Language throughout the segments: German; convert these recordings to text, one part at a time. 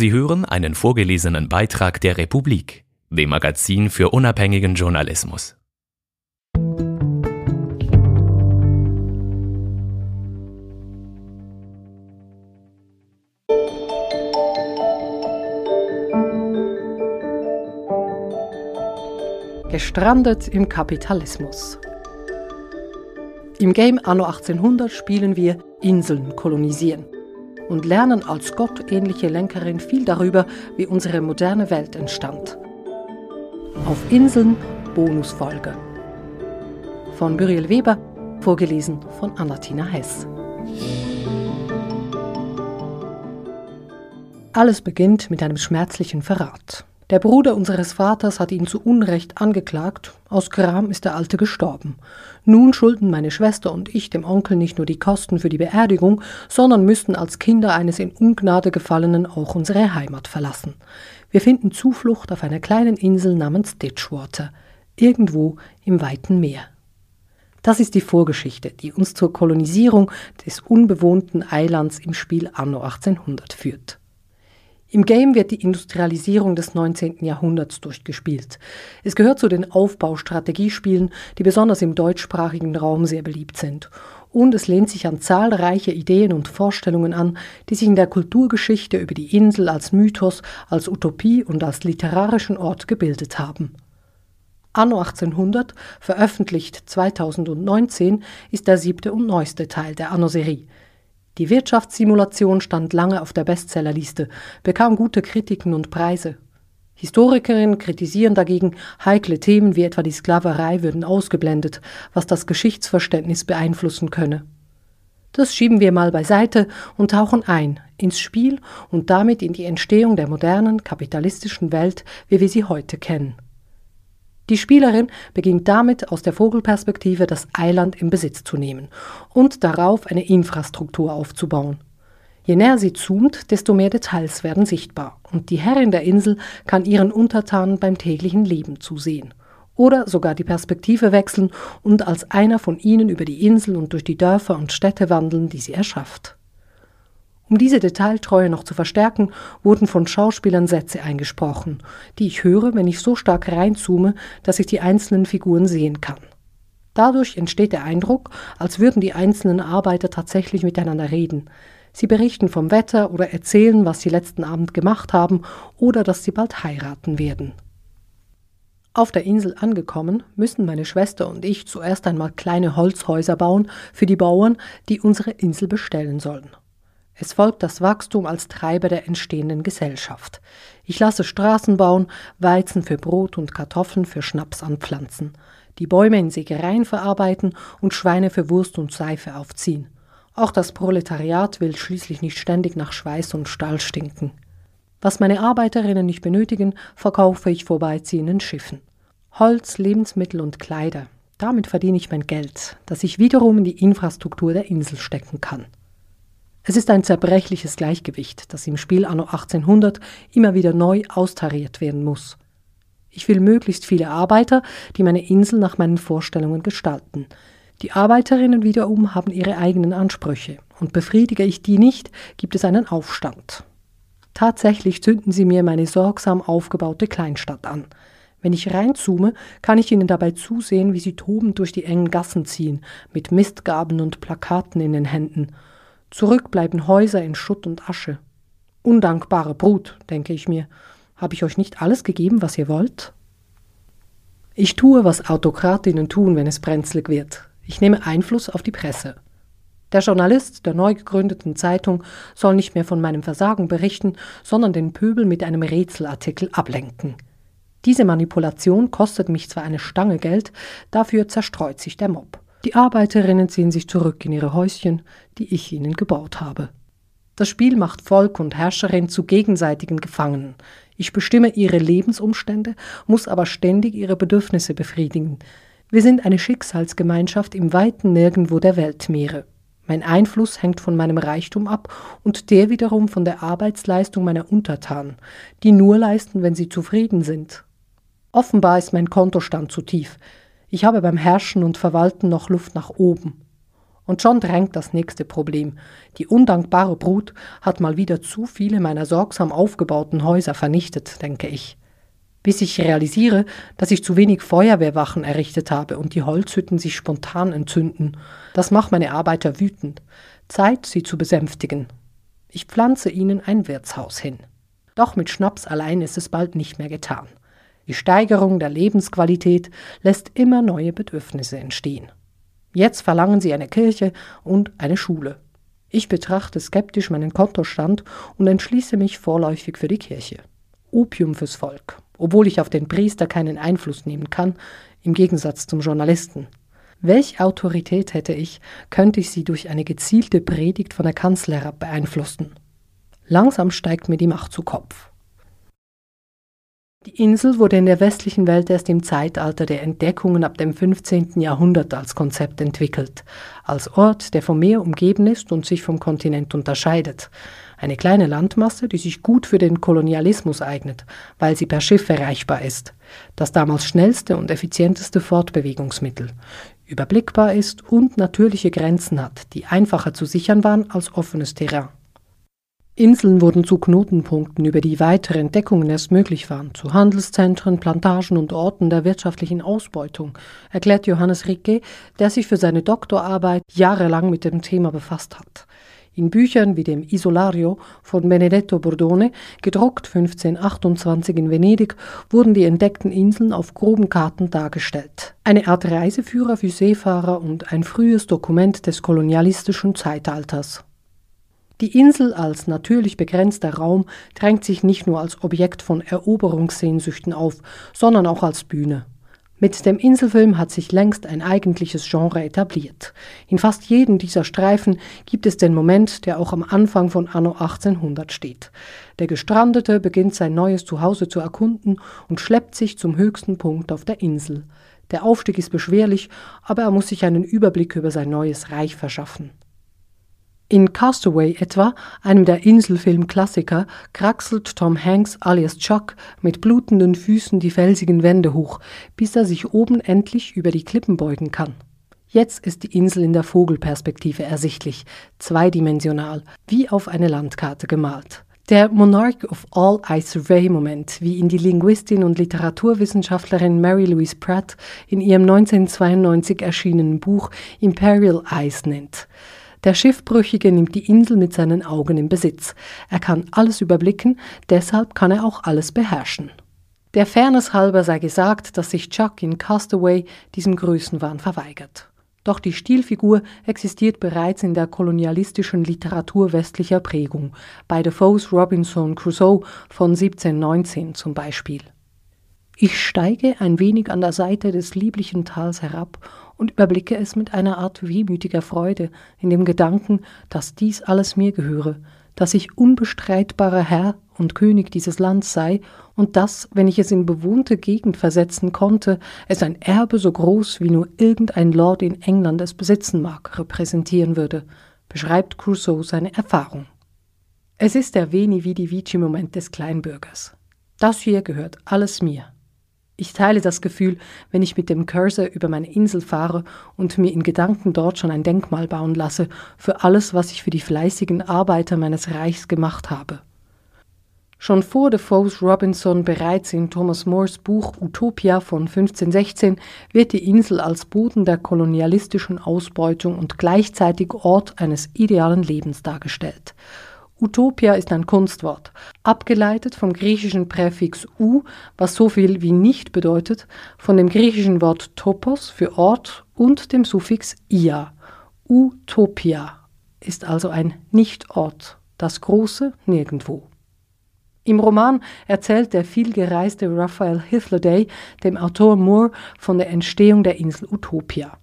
Sie hören einen vorgelesenen Beitrag der Republik, dem Magazin für unabhängigen Journalismus. Gestrandet im Kapitalismus. Im Game Anno 1800 spielen wir Inseln kolonisieren und lernen als gottähnliche Lenkerin viel darüber, wie unsere moderne Welt entstand. Auf Inseln Bonusfolge. Von Muriel Weber, vorgelesen von Anatina Hess. Alles beginnt mit einem schmerzlichen Verrat. Der Bruder unseres Vaters hat ihn zu Unrecht angeklagt. Aus Gram ist der Alte gestorben. Nun schulden meine Schwester und ich dem Onkel nicht nur die Kosten für die Beerdigung, sondern müssten als Kinder eines in Ungnade gefallenen auch unsere Heimat verlassen. Wir finden Zuflucht auf einer kleinen Insel namens Ditchwater, irgendwo im weiten Meer. Das ist die Vorgeschichte, die uns zur Kolonisierung des unbewohnten Eilands im Spiel Anno 1800 führt. Im Game wird die Industrialisierung des 19. Jahrhunderts durchgespielt. Es gehört zu den Aufbaustrategiespielen, die besonders im deutschsprachigen Raum sehr beliebt sind. Und es lehnt sich an zahlreiche Ideen und Vorstellungen an, die sich in der Kulturgeschichte über die Insel als Mythos, als Utopie und als literarischen Ort gebildet haben. Anno 1800, veröffentlicht 2019, ist der siebte und neueste Teil der Anno-Serie. Die Wirtschaftssimulation stand lange auf der Bestsellerliste, bekam gute Kritiken und Preise. Historikerinnen kritisieren dagegen, heikle Themen wie etwa die Sklaverei würden ausgeblendet, was das Geschichtsverständnis beeinflussen könne. Das schieben wir mal beiseite und tauchen ein ins Spiel und damit in die Entstehung der modernen kapitalistischen Welt, wie wir sie heute kennen. Die Spielerin beginnt damit, aus der Vogelperspektive das Eiland in Besitz zu nehmen und darauf eine Infrastruktur aufzubauen. Je näher sie zoomt, desto mehr Details werden sichtbar und die Herrin der Insel kann ihren Untertanen beim täglichen Leben zusehen. Oder sogar die Perspektive wechseln und als einer von ihnen über die Insel und durch die Dörfer und Städte wandeln, die sie erschafft. Um diese Detailtreue noch zu verstärken, wurden von Schauspielern Sätze eingesprochen, die ich höre, wenn ich so stark reinzoome, dass ich die einzelnen Figuren sehen kann. Dadurch entsteht der Eindruck, als würden die einzelnen Arbeiter tatsächlich miteinander reden. Sie berichten vom Wetter oder erzählen, was sie letzten Abend gemacht haben oder dass sie bald heiraten werden. Auf der Insel angekommen, müssen meine Schwester und ich zuerst einmal kleine Holzhäuser bauen für die Bauern, die unsere Insel bestellen sollen. Es folgt das Wachstum als Treiber der entstehenden Gesellschaft. Ich lasse Straßen bauen, Weizen für Brot und Kartoffeln für Schnaps anpflanzen, die Bäume in Sägereien verarbeiten und Schweine für Wurst und Seife aufziehen. Auch das Proletariat will schließlich nicht ständig nach Schweiß und Stahl stinken. Was meine Arbeiterinnen nicht benötigen, verkaufe ich vorbeiziehenden Schiffen. Holz, Lebensmittel und Kleider. Damit verdiene ich mein Geld, das ich wiederum in die Infrastruktur der Insel stecken kann. Es ist ein zerbrechliches Gleichgewicht, das im Spiel anno 1800 immer wieder neu austariert werden muss. Ich will möglichst viele Arbeiter, die meine Insel nach meinen Vorstellungen gestalten. Die Arbeiterinnen wiederum haben ihre eigenen Ansprüche, und befriedige ich die nicht, gibt es einen Aufstand. Tatsächlich zünden sie mir meine sorgsam aufgebaute Kleinstadt an. Wenn ich reinzoome, kann ich ihnen dabei zusehen, wie sie tobend durch die engen Gassen ziehen, mit Mistgabeln und Plakaten in den Händen – Zurück bleiben Häuser in Schutt und Asche. Undankbare Brut, denke ich mir. Habe ich euch nicht alles gegeben, was ihr wollt? Ich tue, was Autokratinnen tun, wenn es brenzlig wird. Ich nehme Einfluss auf die Presse. Der Journalist der neu gegründeten Zeitung soll nicht mehr von meinem Versagen berichten, sondern den Pöbel mit einem Rätselartikel ablenken. Diese Manipulation kostet mich zwar eine Stange Geld, dafür zerstreut sich der Mob. Die Arbeiterinnen ziehen sich zurück in ihre Häuschen, die ich ihnen gebaut habe. Das Spiel macht Volk und Herrscherin zu gegenseitigen Gefangenen. Ich bestimme ihre Lebensumstände, muss aber ständig ihre Bedürfnisse befriedigen. Wir sind eine Schicksalsgemeinschaft im weiten Nirgendwo der Weltmeere. Mein Einfluss hängt von meinem Reichtum ab und der wiederum von der Arbeitsleistung meiner Untertanen, die nur leisten, wenn sie zufrieden sind. Offenbar ist mein Kontostand zu tief. Ich habe beim Herrschen und Verwalten noch Luft nach oben. Und schon drängt das nächste Problem. Die undankbare Brut hat mal wieder zu viele meiner sorgsam aufgebauten Häuser vernichtet, denke ich. Bis ich realisiere, dass ich zu wenig Feuerwehrwachen errichtet habe und die Holzhütten sich spontan entzünden. Das macht meine Arbeiter wütend. Zeit, sie zu besänftigen. Ich pflanze ihnen ein Wirtshaus hin. Doch mit Schnaps allein ist es bald nicht mehr getan. Die Steigerung der Lebensqualität lässt immer neue Bedürfnisse entstehen. Jetzt verlangen sie eine Kirche und eine Schule. Ich betrachte skeptisch meinen Kontostand und entschließe mich vorläufig für die Kirche. Opium fürs Volk, obwohl ich auf den Priester keinen Einfluss nehmen kann, im Gegensatz zum Journalisten. Welche Autorität hätte ich, könnte ich sie durch eine gezielte Predigt von der Kanzler beeinflussen? Langsam steigt mir die Macht zu Kopf. Die Insel wurde in der westlichen Welt erst im Zeitalter der Entdeckungen ab dem 15. Jahrhundert als Konzept entwickelt, als Ort, der vom Meer umgeben ist und sich vom Kontinent unterscheidet. Eine kleine Landmasse, die sich gut für den Kolonialismus eignet, weil sie per Schiff erreichbar ist. Das damals schnellste und effizienteste Fortbewegungsmittel. Überblickbar ist und natürliche Grenzen hat, die einfacher zu sichern waren als offenes Terrain. Inseln wurden zu Knotenpunkten, über die weitere Entdeckungen erst möglich waren, zu Handelszentren, Plantagen und Orten der wirtschaftlichen Ausbeutung, erklärt Johannes Ricke, der sich für seine Doktorarbeit jahrelang mit dem Thema befasst hat. In Büchern wie dem Isolario von Benedetto Bordone, gedruckt 1528 in Venedig, wurden die entdeckten Inseln auf groben Karten dargestellt. Eine Art Reiseführer für Seefahrer und ein frühes Dokument des kolonialistischen Zeitalters. Die Insel als natürlich begrenzter Raum drängt sich nicht nur als Objekt von Eroberungssehnsüchten auf, sondern auch als Bühne. Mit dem Inselfilm hat sich längst ein eigentliches Genre etabliert. In fast jedem dieser Streifen gibt es den Moment, der auch am Anfang von Anno 1800 steht. Der Gestrandete beginnt sein neues Zuhause zu erkunden und schleppt sich zum höchsten Punkt auf der Insel. Der Aufstieg ist beschwerlich, aber er muss sich einen Überblick über sein neues Reich verschaffen. In Castaway etwa, einem der Inselfilm-Klassiker, kraxelt Tom Hanks alias Chuck mit blutenden Füßen die felsigen Wände hoch, bis er sich oben endlich über die Klippen beugen kann. Jetzt ist die Insel in der Vogelperspektive ersichtlich, zweidimensional, wie auf eine Landkarte gemalt. Der Monarch of All I Survey Moment, wie ihn die Linguistin und Literaturwissenschaftlerin Mary Louise Pratt in ihrem 1992 erschienenen Buch Imperial Eyes nennt. Der Schiffbrüchige nimmt die Insel mit seinen Augen in Besitz. Er kann alles überblicken, deshalb kann er auch alles beherrschen. Der Fairness halber sei gesagt, dass sich Chuck in Castaway diesem Größenwahn verweigert. Doch die Stilfigur existiert bereits in der kolonialistischen Literatur westlicher Prägung, bei Defoe's Robinson Crusoe von 1719 zum Beispiel. Ich steige ein wenig an der Seite des lieblichen Tals herab und überblicke es mit einer Art wehmütiger Freude, in dem Gedanken, dass dies alles mir gehöre, dass ich unbestreitbarer Herr und König dieses Landes sei und dass, wenn ich es in bewohnte Gegend versetzen konnte, es ein Erbe so groß wie nur irgendein Lord in England es besitzen mag, repräsentieren würde, beschreibt Crusoe seine Erfahrung. Es ist der Veni Vidi Vici Moment des Kleinbürgers. Das hier gehört alles mir. Ich teile das Gefühl, wenn ich mit dem Cursor über meine Insel fahre und mir in Gedanken dort schon ein Denkmal bauen lasse für alles, was ich für die fleißigen Arbeiter meines Reichs gemacht habe. Schon vor Defoe's Robinson bereits in Thomas Moores Buch Utopia von 1516 wird die Insel als Boden der kolonialistischen Ausbeutung und gleichzeitig Ort eines idealen Lebens dargestellt. Utopia ist ein Kunstwort, abgeleitet vom griechischen Präfix u, was so viel wie nicht bedeutet, von dem griechischen Wort topos für Ort und dem Suffix ia. Utopia ist also ein Nichtort, das große Nirgendwo. Im Roman erzählt der vielgereiste Raphael Hithloday dem Autor Moore von der Entstehung der Insel Utopia.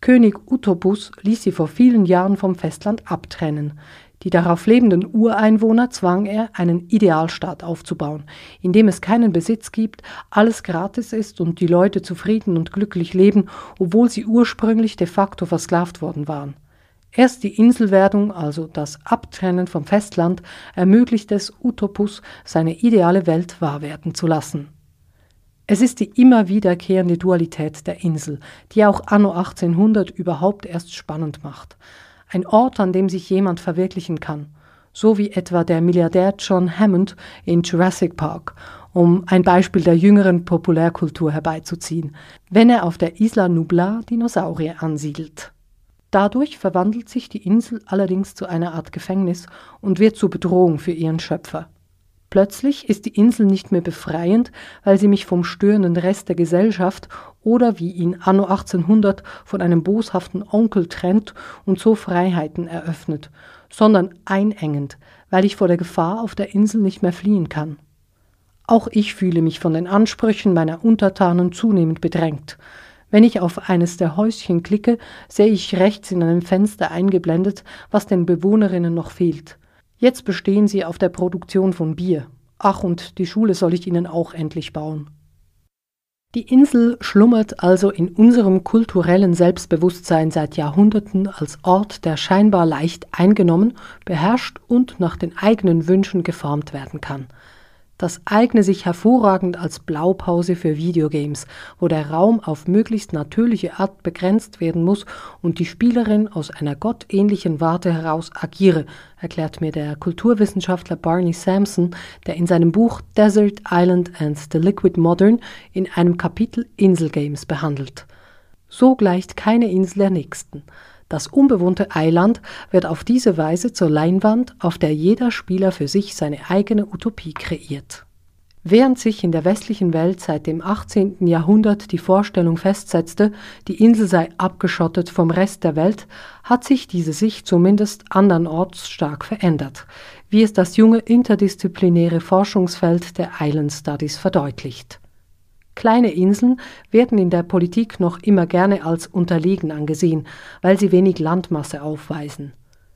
König Utopus ließ sie vor vielen Jahren vom Festland abtrennen. Die darauf lebenden Ureinwohner zwang er, einen Idealstaat aufzubauen, in dem es keinen Besitz gibt, alles gratis ist und die Leute zufrieden und glücklich leben, obwohl sie ursprünglich de facto versklavt worden waren. Erst die Inselwerdung, also das Abtrennen vom Festland, ermöglicht es Utopus, seine ideale Welt wahr werden zu lassen. Es ist die immer wiederkehrende Dualität der Insel, die auch anno 1800 überhaupt erst spannend macht. Ein Ort, an dem sich jemand verwirklichen kann, so wie etwa der Milliardär John Hammond in Jurassic Park, um ein Beispiel der jüngeren Populärkultur herbeizuziehen, wenn er auf der Isla Nublar Dinosaurier ansiedelt. Dadurch verwandelt sich die Insel allerdings zu einer Art Gefängnis und wird zur Bedrohung für ihren Schöpfer. Plötzlich ist die Insel nicht mehr befreiend, weil sie mich vom störenden Rest der Gesellschaft oder wie ihn anno 1800 von einem boshaften Onkel trennt und so Freiheiten eröffnet, sondern einengend, weil ich vor der Gefahr auf der Insel nicht mehr fliehen kann. Auch ich fühle mich von den Ansprüchen meiner Untertanen zunehmend bedrängt. Wenn ich auf eines der Häuschen klicke, sehe ich rechts in einem Fenster eingeblendet, was den Bewohnerinnen noch fehlt – Jetzt bestehen sie auf der Produktion von Bier. Ach, und die Schule soll ich ihnen auch endlich bauen. Die Insel schlummert also in unserem kulturellen Selbstbewusstsein seit Jahrhunderten als Ort, der scheinbar leicht eingenommen, beherrscht und nach den eigenen Wünschen geformt werden kann – das eigne sich hervorragend als Blaupause für Videogames, wo der Raum auf möglichst natürliche Art begrenzt werden muss und die Spielerin aus einer gottähnlichen Warte heraus agiere, erklärt mir der Kulturwissenschaftler Barney Sampson, der in seinem Buch Desert Island and the Liquid Modern in einem Kapitel Inselgames behandelt. So gleicht keine Insel der nächsten. Das unbewohnte Eiland wird auf diese Weise zur Leinwand, auf der jeder Spieler für sich seine eigene Utopie kreiert. Während sich in der westlichen Welt seit dem 18. Jahrhundert die Vorstellung festsetzte, die Insel sei abgeschottet vom Rest der Welt, hat sich diese Sicht zumindest andernorts stark verändert, wie es das junge interdisziplinäre Forschungsfeld der Island Studies verdeutlicht Kleine Inseln werden in der Politik noch immer gerne als unterlegen angesehen, weil sie wenig Landmasse aufweisen.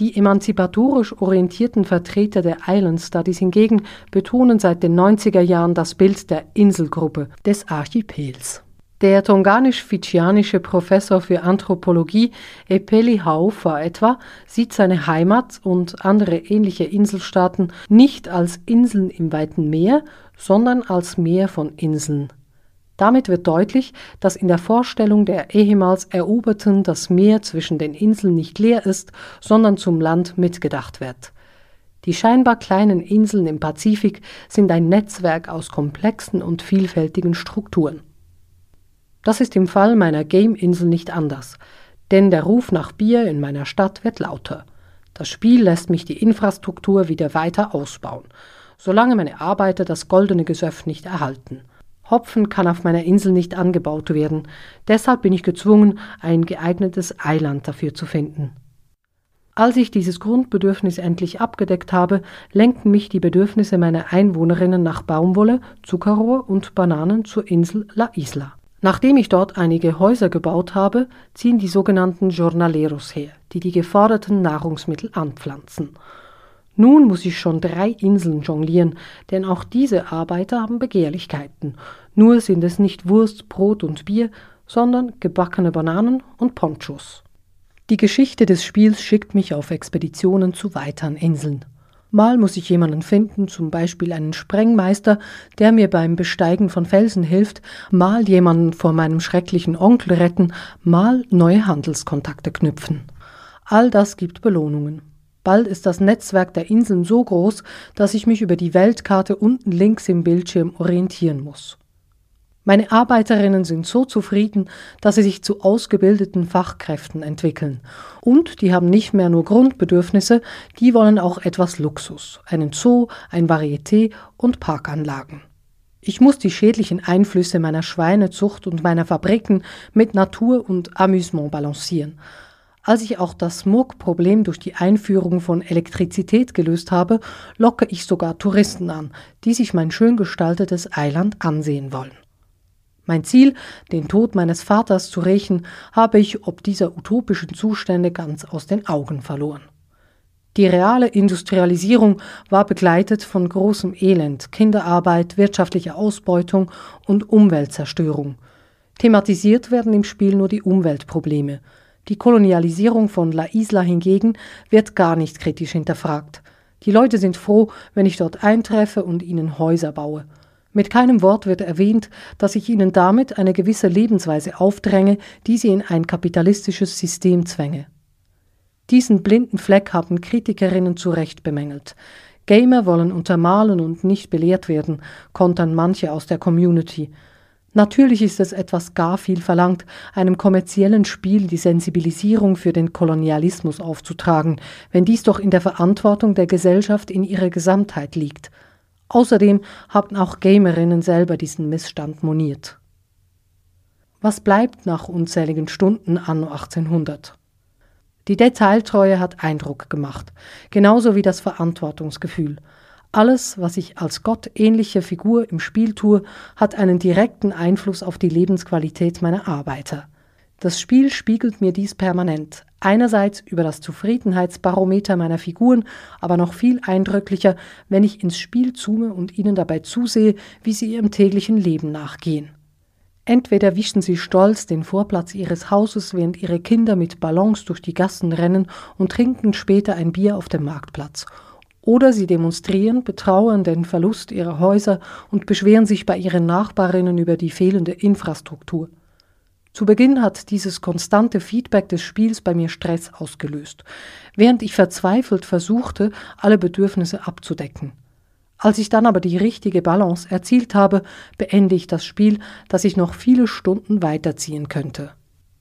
Die emanzipatorisch orientierten Vertreter der Island Studies hingegen betonen seit den 90er Jahren das Bild der Inselgruppe, des Archipels. Der tonganisch-fidschianische Professor für Anthropologie Epeli Haufa etwa sieht seine Heimat und andere ähnliche Inselstaaten nicht als Inseln im weiten Meer, sondern als Meer von Inseln. Damit wird deutlich, dass in der Vorstellung der ehemals Eroberten das Meer zwischen den Inseln nicht leer ist, sondern zum Land mitgedacht wird. Die scheinbar kleinen Inseln im Pazifik sind ein Netzwerk aus komplexen und vielfältigen Strukturen. Das ist im Fall meiner Game-Insel nicht anders, denn der Ruf nach Bier in meiner Stadt wird lauter. Das Spiel lässt mich die Infrastruktur wieder weiter ausbauen, solange meine Arbeiter das goldene Gesöff nicht erhalten – Hopfen kann auf meiner Insel nicht angebaut werden, deshalb bin ich gezwungen, ein geeignetes Eiland dafür zu finden. Als ich dieses Grundbedürfnis endlich abgedeckt habe, lenkten mich die Bedürfnisse meiner Einwohnerinnen nach Baumwolle, Zuckerrohr und Bananen zur Insel La Isla. Nachdem ich dort einige Häuser gebaut habe, ziehen die sogenannten Jornaleros her, die die geforderten Nahrungsmittel anpflanzen. Nun muss ich schon drei Inseln jonglieren, denn auch diese Arbeiter haben Begehrlichkeiten. Nur sind es nicht Wurst, Brot und Bier, sondern gebackene Bananen und Ponchos. Die Geschichte des Spiels schickt mich auf Expeditionen zu weiteren Inseln. Mal muss ich jemanden finden, zum Beispiel einen Sprengmeister, der mir beim Besteigen von Felsen hilft, mal jemanden vor meinem schrecklichen Onkel retten, mal neue Handelskontakte knüpfen. All das gibt Belohnungen. Bald ist das Netzwerk der Inseln so groß, dass ich mich über die Weltkarte unten links im Bildschirm orientieren muss. Meine Arbeiterinnen sind so zufrieden, dass sie sich zu ausgebildeten Fachkräften entwickeln. Und die haben nicht mehr nur Grundbedürfnisse, die wollen auch etwas Luxus, einen Zoo, ein Varieté und Parkanlagen. Ich muss die schädlichen Einflüsse meiner Schweinezucht und meiner Fabriken mit Natur und Amüsement balancieren. Als ich auch das Smog-Problem durch die Einführung von Elektrizität gelöst habe, locke ich sogar Touristen an, die sich mein schön gestaltetes Eiland ansehen wollen. Mein Ziel, den Tod meines Vaters zu rächen, habe ich ob dieser utopischen Zustände ganz aus den Augen verloren. Die reale Industrialisierung war begleitet von großem Elend, Kinderarbeit, wirtschaftlicher Ausbeutung und Umweltzerstörung. Thematisiert werden im Spiel nur die Umweltprobleme – die Kolonialisierung von La Isla hingegen wird gar nicht kritisch hinterfragt. Die Leute sind froh, wenn ich dort eintreffe und ihnen Häuser baue. Mit keinem Wort wird erwähnt, dass ich ihnen damit eine gewisse Lebensweise aufdränge, die sie in ein kapitalistisches System zwänge. Diesen blinden Fleck haben Kritikerinnen zu Recht bemängelt. Gamer wollen untermalen und nicht belehrt werden, kontern manche aus der Community. Natürlich ist es etwas gar viel verlangt, einem kommerziellen Spiel die Sensibilisierung für den Kolonialismus aufzutragen, wenn dies doch in der Verantwortung der Gesellschaft in ihrer Gesamtheit liegt. Außerdem haben auch Gamerinnen selber diesen Missstand moniert. Was bleibt nach unzähligen Stunden anno 1800? Die Detailtreue hat Eindruck gemacht, genauso wie das Verantwortungsgefühl. Alles, was ich als gottähnliche Figur im Spiel tue, hat einen direkten Einfluss auf die Lebensqualität meiner Arbeiter. Das Spiel spiegelt mir dies permanent, einerseits über das Zufriedenheitsbarometer meiner Figuren, aber noch viel eindrücklicher, wenn ich ins Spiel zoome und ihnen dabei zusehe, wie sie ihrem täglichen Leben nachgehen. Entweder wischen sie stolz den Vorplatz ihres Hauses, während ihre Kinder mit Ballons durch die Gassen rennen und trinken später ein Bier auf dem Marktplatz, oder sie demonstrieren, betrauern den Verlust ihrer Häuser und beschweren sich bei ihren Nachbarinnen über die fehlende Infrastruktur. Zu Beginn hat dieses konstante Feedback des Spiels bei mir Stress ausgelöst, während ich verzweifelt versuchte, alle Bedürfnisse abzudecken. Als ich dann aber die richtige Balance erzielt habe, beende ich das Spiel, das ich noch viele Stunden weiterziehen könnte.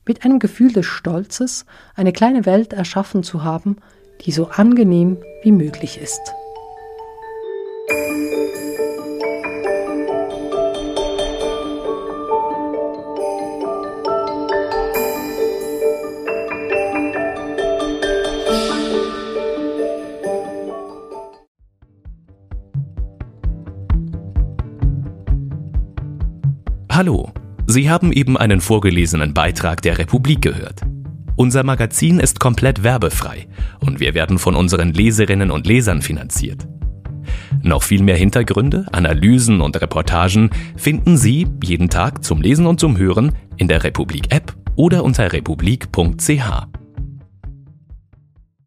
Mit einem Gefühl des Stolzes, eine kleine Welt erschaffen zu haben, die so angenehm wie möglich ist. Hallo, Sie haben eben einen vorgelesenen Beitrag der Republik gehört. Unser Magazin ist komplett werbefrei und wir werden von unseren Leserinnen und Lesern finanziert. Noch viel mehr Hintergründe, Analysen und Reportagen finden Sie jeden Tag zum Lesen und zum Hören in der Republik App oder unter republik.ch.